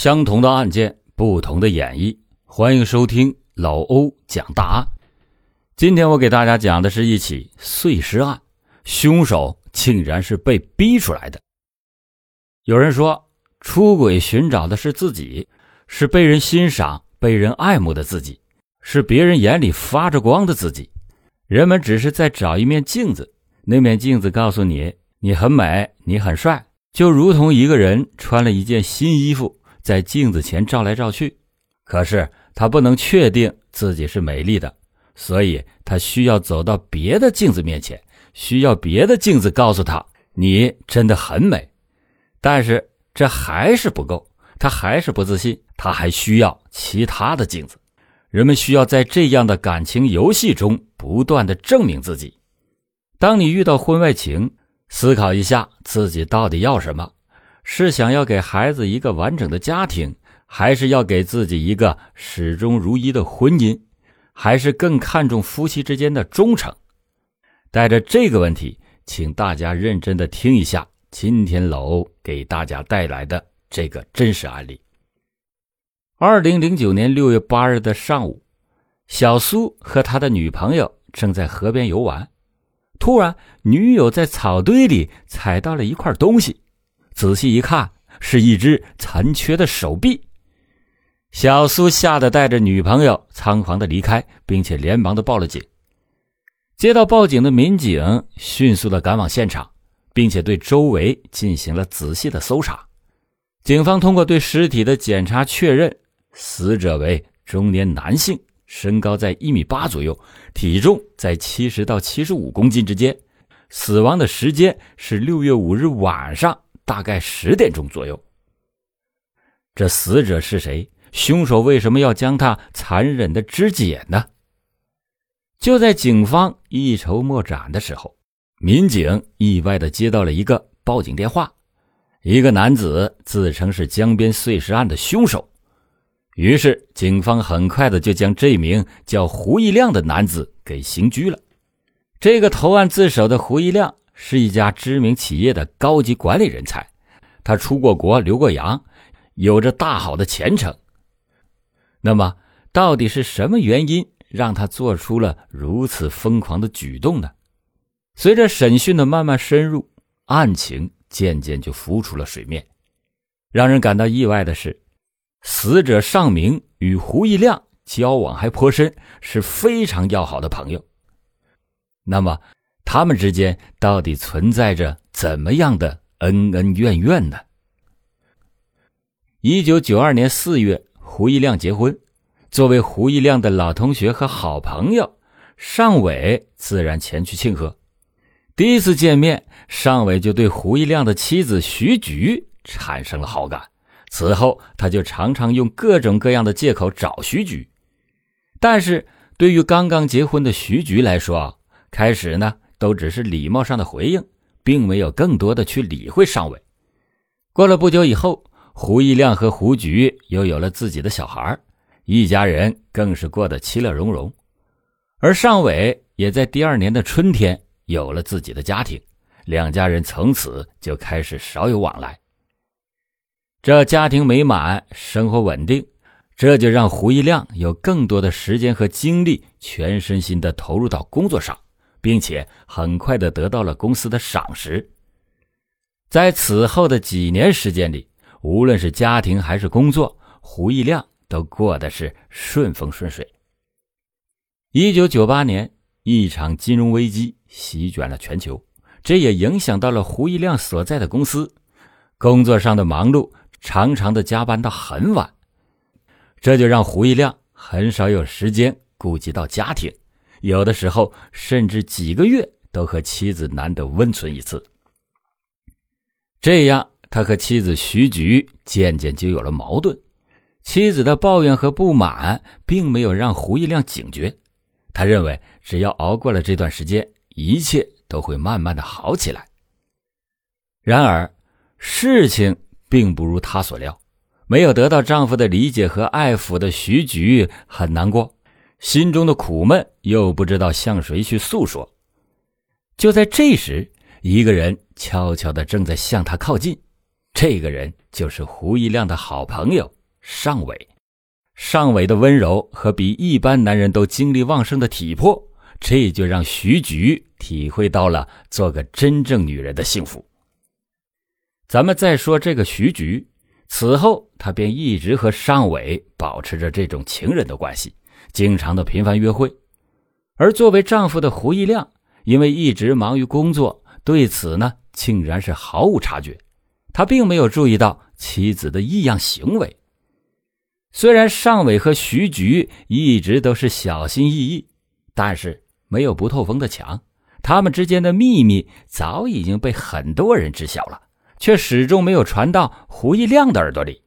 相同的案件，不同的演绎。欢迎收听老欧讲大案。今天我给大家讲的是一起碎尸案，凶手竟然是被逼出来的。有人说，出轨寻找的是自己，是被人欣赏、被人爱慕的自己，是别人眼里发着光的自己。人们只是在找一面镜子，那面镜子告诉你，你很美，你很帅，就如同一个人穿了一件新衣服。在镜子前照来照去，可是他不能确定自己是美丽的，所以他需要走到别的镜子面前，需要别的镜子告诉他你真的很美。但是这还是不够，他还是不自信，他还需要其他的镜子。人们需要在这样的感情游戏中不断的证明自己。当你遇到婚外情，思考一下自己到底要什么。是想要给孩子一个完整的家庭，还是要给自己一个始终如一的婚姻，还是更看重夫妻之间的忠诚？带着这个问题，请大家认真的听一下今天老欧给大家带来的这个真实案例。二零零九年六月八日的上午，小苏和他的女朋友正在河边游玩，突然，女友在草堆里踩到了一块东西。仔细一看，是一只残缺的手臂。小苏吓得带着女朋友仓皇的离开，并且连忙的报了警。接到报警的民警迅速的赶往现场，并且对周围进行了仔细的搜查。警方通过对尸体的检查确认，死者为中年男性，身高在一米八左右，体重在七十到七十五公斤之间。死亡的时间是六月五日晚上。大概十点钟左右，这死者是谁？凶手为什么要将他残忍的肢解呢？就在警方一筹莫展的时候，民警意外的接到了一个报警电话，一个男子自称是江边碎尸案的凶手。于是，警方很快的就将这名叫胡一亮的男子给刑拘了。这个投案自首的胡一亮。是一家知名企业的高级管理人才，他出过国、留过洋，有着大好的前程。那么，到底是什么原因让他做出了如此疯狂的举动呢？随着审讯的慢慢深入，案情渐渐就浮出了水面。让人感到意外的是，死者尚明与胡一亮交往还颇深，是非常要好的朋友。那么，他们之间到底存在着怎么样的恩恩怨怨呢？一九九二年四月，胡一亮结婚。作为胡一亮的老同学和好朋友，尚伟自然前去庆贺。第一次见面，尚伟就对胡一亮的妻子徐菊产生了好感。此后，他就常常用各种各样的借口找徐菊。但是对于刚刚结婚的徐菊来说，开始呢。都只是礼貌上的回应，并没有更多的去理会尚伟。过了不久以后，胡一亮和胡菊又有了自己的小孩，一家人更是过得其乐融融。而尚伟也在第二年的春天有了自己的家庭，两家人从此就开始少有往来。这家庭美满，生活稳定，这就让胡一亮有更多的时间和精力，全身心的投入到工作上。并且很快的得到了公司的赏识。在此后的几年时间里，无论是家庭还是工作，胡一亮都过得是顺风顺水。一九九八年，一场金融危机席卷了全球，这也影响到了胡一亮所在的公司。工作上的忙碌，常常的加班到很晚，这就让胡一亮很少有时间顾及到家庭。有的时候，甚至几个月都和妻子难得温存一次。这样，他和妻子徐菊渐渐就有了矛盾。妻子的抱怨和不满，并没有让胡一亮警觉。他认为，只要熬过了这段时间，一切都会慢慢的好起来。然而，事情并不如他所料，没有得到丈夫的理解和爱抚的徐菊很难过。心中的苦闷又不知道向谁去诉说。就在这时，一个人悄悄的正在向他靠近。这个人就是胡一亮的好朋友尚伟。尚伟的温柔和比一般男人都精力旺盛的体魄，这就让徐菊体会到了做个真正女人的幸福。咱们再说这个徐菊，此后她便一直和尚伟保持着这种情人的关系，经常的频繁约会。而作为丈夫的胡一亮，因为一直忙于工作，对此呢竟然是毫无察觉，他并没有注意到妻子的异样行为。虽然尚伟和徐菊一直都是小心翼翼，但是没有不透风的墙，他们之间的秘密早已经被很多人知晓了，却始终没有传到胡一亮的耳朵里。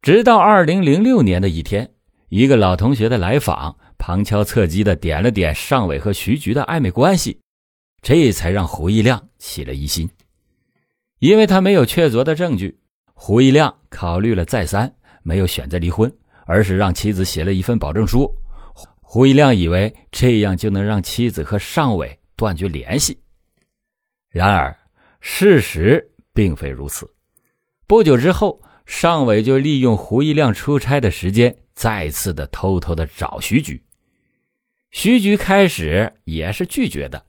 直到二零零六年的一天，一个老同学的来访，旁敲侧击的点了点尚伟和徐菊的暧昧关系，这才让胡一亮起了疑心。因为他没有确凿的证据，胡一亮考虑了再三。没有选择离婚，而是让妻子写了一份保证书。胡一亮以为这样就能让妻子和尚伟断绝联系，然而事实并非如此。不久之后，尚伟就利用胡一亮出差的时间，再次的偷偷的找徐菊。徐菊开始也是拒绝的，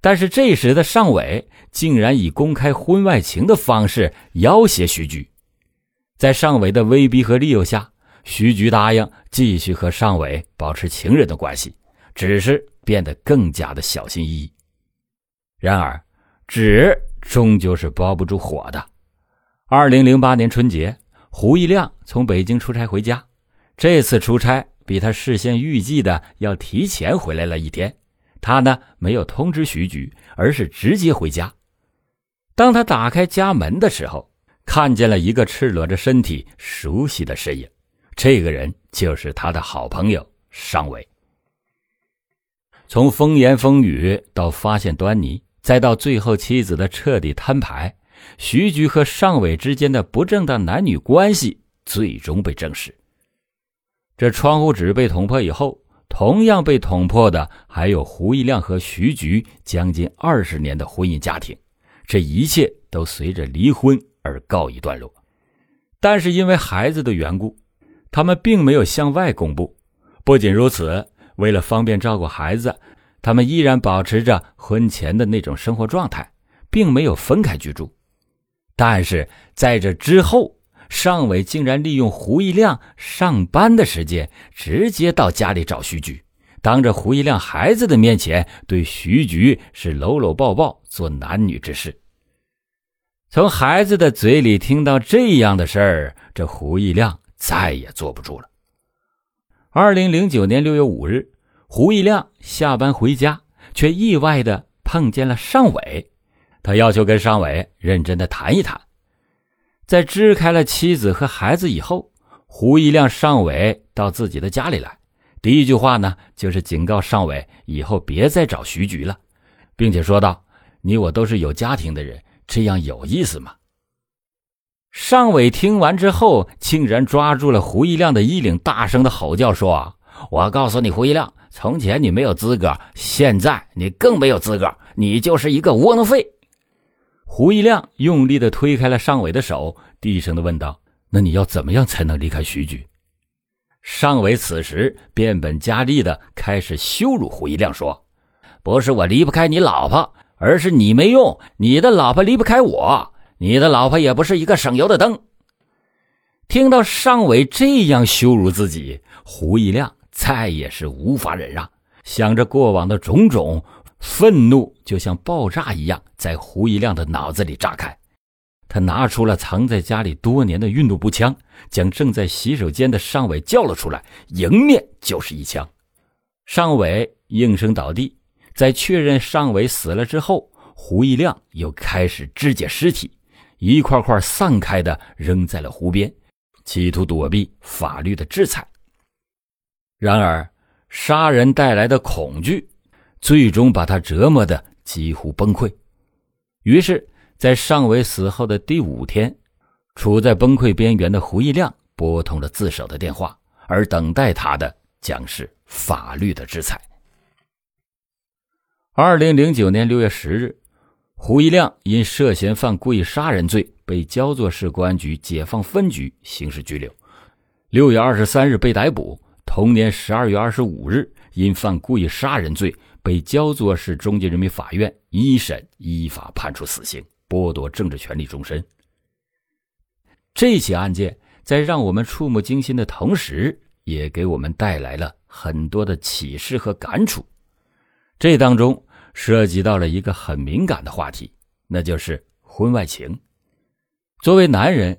但是这时的尚伟竟然以公开婚外情的方式要挟徐菊。在尚伟的威逼和利诱下，徐菊答应继续和尚伟保持情人的关系，只是变得更加的小心翼翼。然而，纸终究是包不住火的。二零零八年春节，胡一亮从北京出差回家，这次出差比他事先预计的要提前回来了一天。他呢，没有通知徐局，而是直接回家。当他打开家门的时候，看见了一个赤裸着身体、熟悉的身影，这个人就是他的好朋友尚伟。从风言风语到发现端倪，再到最后妻子的彻底摊牌，徐局和尚伟之间的不正当男女关系最终被证实。这窗户纸被捅破以后，同样被捅破的还有胡一亮和徐菊将近二十年的婚姻家庭，这一切都随着离婚。而告一段落，但是因为孩子的缘故，他们并没有向外公布。不仅如此，为了方便照顾孩子，他们依然保持着婚前的那种生活状态，并没有分开居住。但是在这之后，尚伟竟然利用胡一亮上班的时间，直接到家里找徐菊，当着胡一亮孩子的面前，对徐菊是搂搂抱抱，做男女之事。从孩子的嘴里听到这样的事儿，这胡一亮再也坐不住了。二零零九年六月五日，胡一亮下班回家，却意外的碰见了尚伟。他要求跟尚伟认真的谈一谈。在支开了妻子和孩子以后，胡一亮尚伟到自己的家里来，第一句话呢，就是警告尚伟以后别再找徐菊了，并且说道：“你我都是有家庭的人。”这样有意思吗？尚伟听完之后，竟然抓住了胡一亮的衣领，大声的吼叫说：“我告诉你，胡一亮，从前你没有资格，现在你更没有资格，你就是一个窝囊废。”胡一亮用力的推开了尚伟的手，低声的问道：“那你要怎么样才能离开徐局？”尚伟此时变本加厉的开始羞辱胡一亮，说：“不是我离不开你老婆。”而是你没用，你的老婆离不开我，你的老婆也不是一个省油的灯。听到尚伟这样羞辱自己，胡一亮再也是无法忍让，想着过往的种种，愤怒就像爆炸一样在胡一亮的脑子里炸开。他拿出了藏在家里多年的运动步枪，将正在洗手间的尚伟叫了出来，迎面就是一枪，尚伟应声倒地。在确认尚伟死了之后，胡一亮又开始肢解尸体，一块块散开的扔在了湖边，企图躲避法律的制裁。然而，杀人带来的恐惧，最终把他折磨的几乎崩溃。于是，在尚伟死后的第五天，处在崩溃边缘的胡一亮拨通了自首的电话，而等待他的将是法律的制裁。二零零九年六月十日，胡一亮因涉嫌犯故意杀人罪，被焦作市公安局解放分局刑事拘留。六月二十三日被逮捕。同年十二月二十五日，因犯故意杀人罪，被焦作市中级人民法院一审依法判处死刑，剥夺政治权利终身。这起案件在让我们触目惊心的同时，也给我们带来了很多的启示和感触。这当中涉及到了一个很敏感的话题，那就是婚外情。作为男人，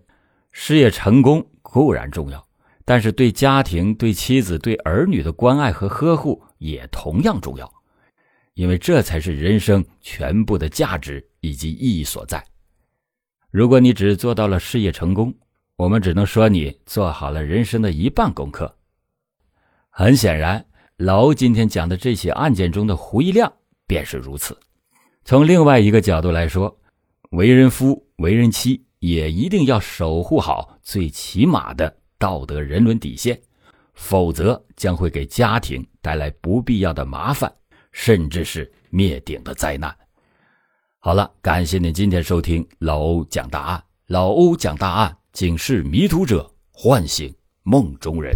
事业成功固然重要。但是，对家庭、对妻子、对儿女的关爱和呵护也同样重要，因为这才是人生全部的价值以及意义所在。如果你只做到了事业成功，我们只能说你做好了人生的一半功课。很显然，老欧今天讲的这起案件中的胡一亮便是如此。从另外一个角度来说，为人夫、为人妻也一定要守护好最起码的。道德人伦底线，否则将会给家庭带来不必要的麻烦，甚至是灭顶的灾难。好了，感谢您今天收听老欧讲大案。老欧讲大案，警示迷途者，唤醒梦中人。